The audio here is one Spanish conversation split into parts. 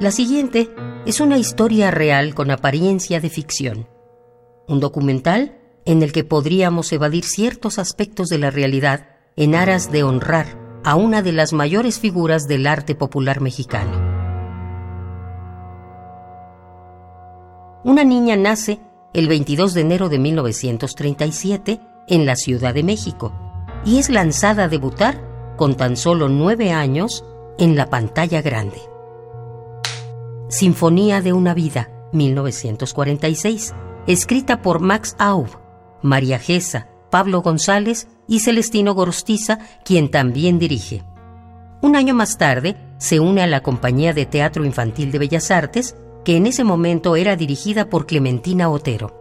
La siguiente es una historia real con apariencia de ficción. Un documental en el que podríamos evadir ciertos aspectos de la realidad en aras de honrar a una de las mayores figuras del arte popular mexicano. Una niña nace el 22 de enero de 1937 en la Ciudad de México y es lanzada a debutar con tan solo nueve años en la pantalla grande. Sinfonía de una vida, 1946, escrita por Max Aub, María Gesa, Pablo González y Celestino Gorostiza, quien también dirige. Un año más tarde, se une a la Compañía de Teatro Infantil de Bellas Artes, que en ese momento era dirigida por Clementina Otero.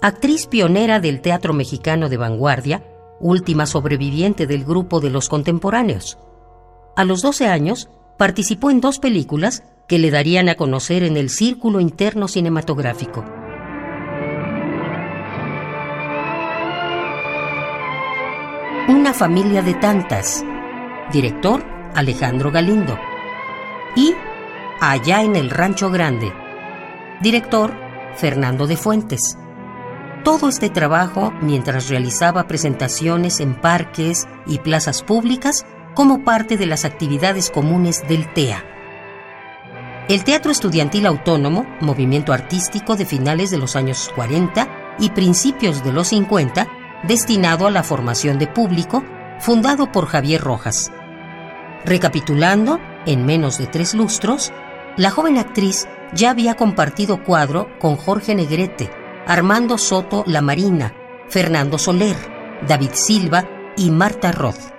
Actriz pionera del teatro mexicano de vanguardia, última sobreviviente del grupo de los contemporáneos. A los 12 años, participó en dos películas que le darían a conocer en el círculo interno cinematográfico. Una familia de tantas. Director Alejandro Galindo. Y Allá en el Rancho Grande. Director Fernando de Fuentes. Todo este trabajo mientras realizaba presentaciones en parques y plazas públicas como parte de las actividades comunes del TEA. El Teatro Estudiantil Autónomo, movimiento artístico de finales de los años 40 y principios de los 50, destinado a la formación de público, fundado por Javier Rojas. Recapitulando, en menos de tres lustros, la joven actriz ya había compartido cuadro con Jorge Negrete, Armando Soto La Marina, Fernando Soler, David Silva y Marta Roth.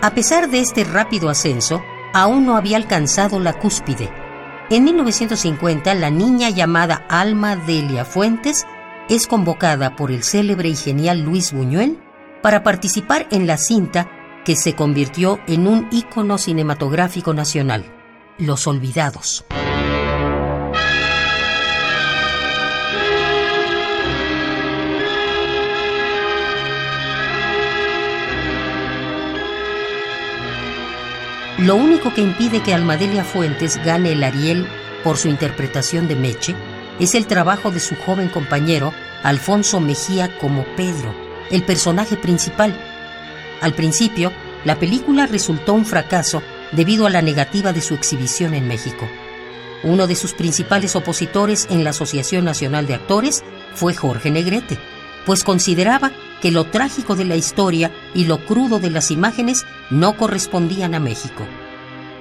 A pesar de este rápido ascenso, aún no había alcanzado la cúspide. En 1950, la niña llamada Alma Delia Fuentes es convocada por el célebre y genial Luis Buñuel para participar en la cinta que se convirtió en un ícono cinematográfico nacional, Los Olvidados. Lo único que impide que Almadelia Fuentes gane el Ariel por su interpretación de Meche es el trabajo de su joven compañero Alfonso Mejía como Pedro, el personaje principal. Al principio, la película resultó un fracaso debido a la negativa de su exhibición en México. Uno de sus principales opositores en la Asociación Nacional de Actores fue Jorge Negrete, pues consideraba que lo trágico de la historia y lo crudo de las imágenes no correspondían a México.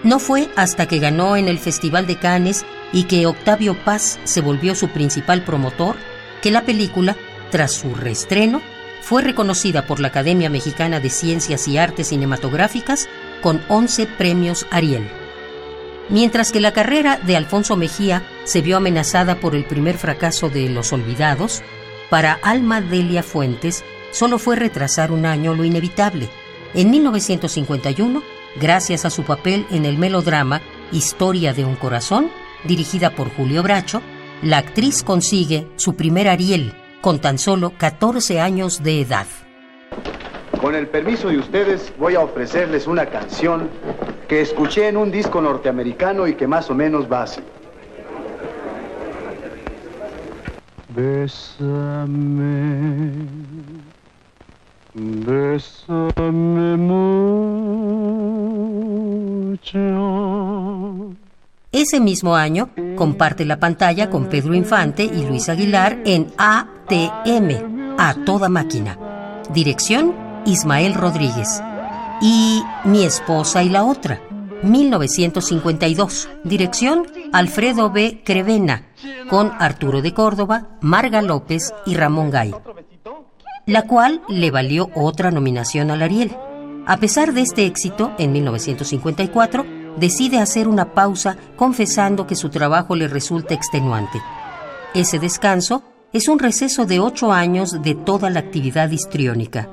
No fue hasta que ganó en el Festival de Cannes y que Octavio Paz se volvió su principal promotor que la película, tras su reestreno, fue reconocida por la Academia Mexicana de Ciencias y Artes Cinematográficas con 11 premios Ariel. Mientras que la carrera de Alfonso Mejía se vio amenazada por el primer fracaso de Los Olvidados, para Alma Delia Fuentes solo fue retrasar un año lo inevitable. En 1951 gracias a su papel en el melodrama Historia de un corazón, dirigida por Julio Bracho, la actriz consigue su primer Ariel con tan solo 14 años de edad. Con el permiso de ustedes voy a ofrecerles una canción que escuché en un disco norteamericano y que más o menos va así. Bésame, bésame Ese mismo año comparte la pantalla con Pedro Infante y Luis Aguilar en ATM, A Toda Máquina. Dirección, Ismael Rodríguez. Y Mi esposa y la otra, 1952. Dirección, Alfredo B. Crevena, con Arturo de Córdoba, Marga López y Ramón Gay. La cual le valió otra nominación al Ariel. A pesar de este éxito, en 1954, decide hacer una pausa confesando que su trabajo le resulta extenuante. Ese descanso es un receso de ocho años de toda la actividad histriónica.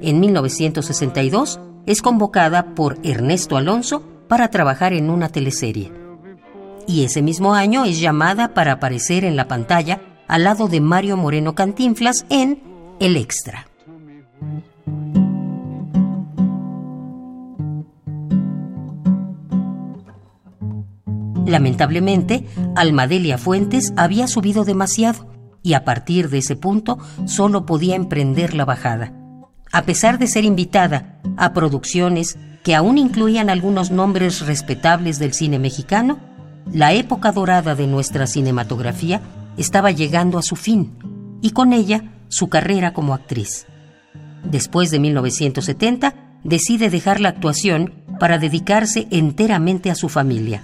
En 1962 es convocada por Ernesto Alonso para trabajar en una teleserie. Y ese mismo año es llamada para aparecer en la pantalla al lado de Mario Moreno Cantinflas en El Extra. Lamentablemente, Almadelia Fuentes había subido demasiado y a partir de ese punto solo podía emprender la bajada. A pesar de ser invitada a producciones que aún incluían algunos nombres respetables del cine mexicano, la época dorada de nuestra cinematografía estaba llegando a su fin y con ella su carrera como actriz. Después de 1970, decide dejar la actuación para dedicarse enteramente a su familia.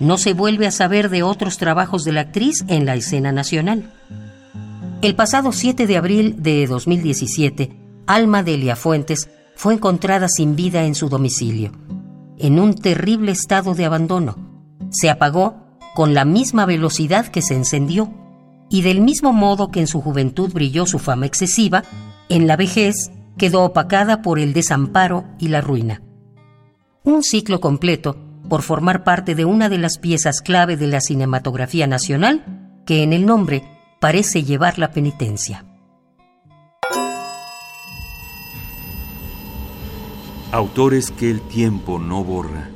No se vuelve a saber de otros trabajos de la actriz en la escena nacional. El pasado 7 de abril de 2017, Alma Delia Fuentes fue encontrada sin vida en su domicilio, en un terrible estado de abandono. Se apagó con la misma velocidad que se encendió, y del mismo modo que en su juventud brilló su fama excesiva, en la vejez quedó opacada por el desamparo y la ruina. Un ciclo completo por formar parte de una de las piezas clave de la cinematografía nacional que en el nombre parece llevar la penitencia. Autores que el tiempo no borra.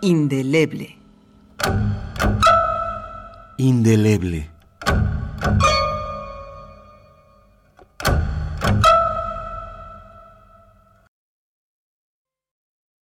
Indeleble. Indeleble.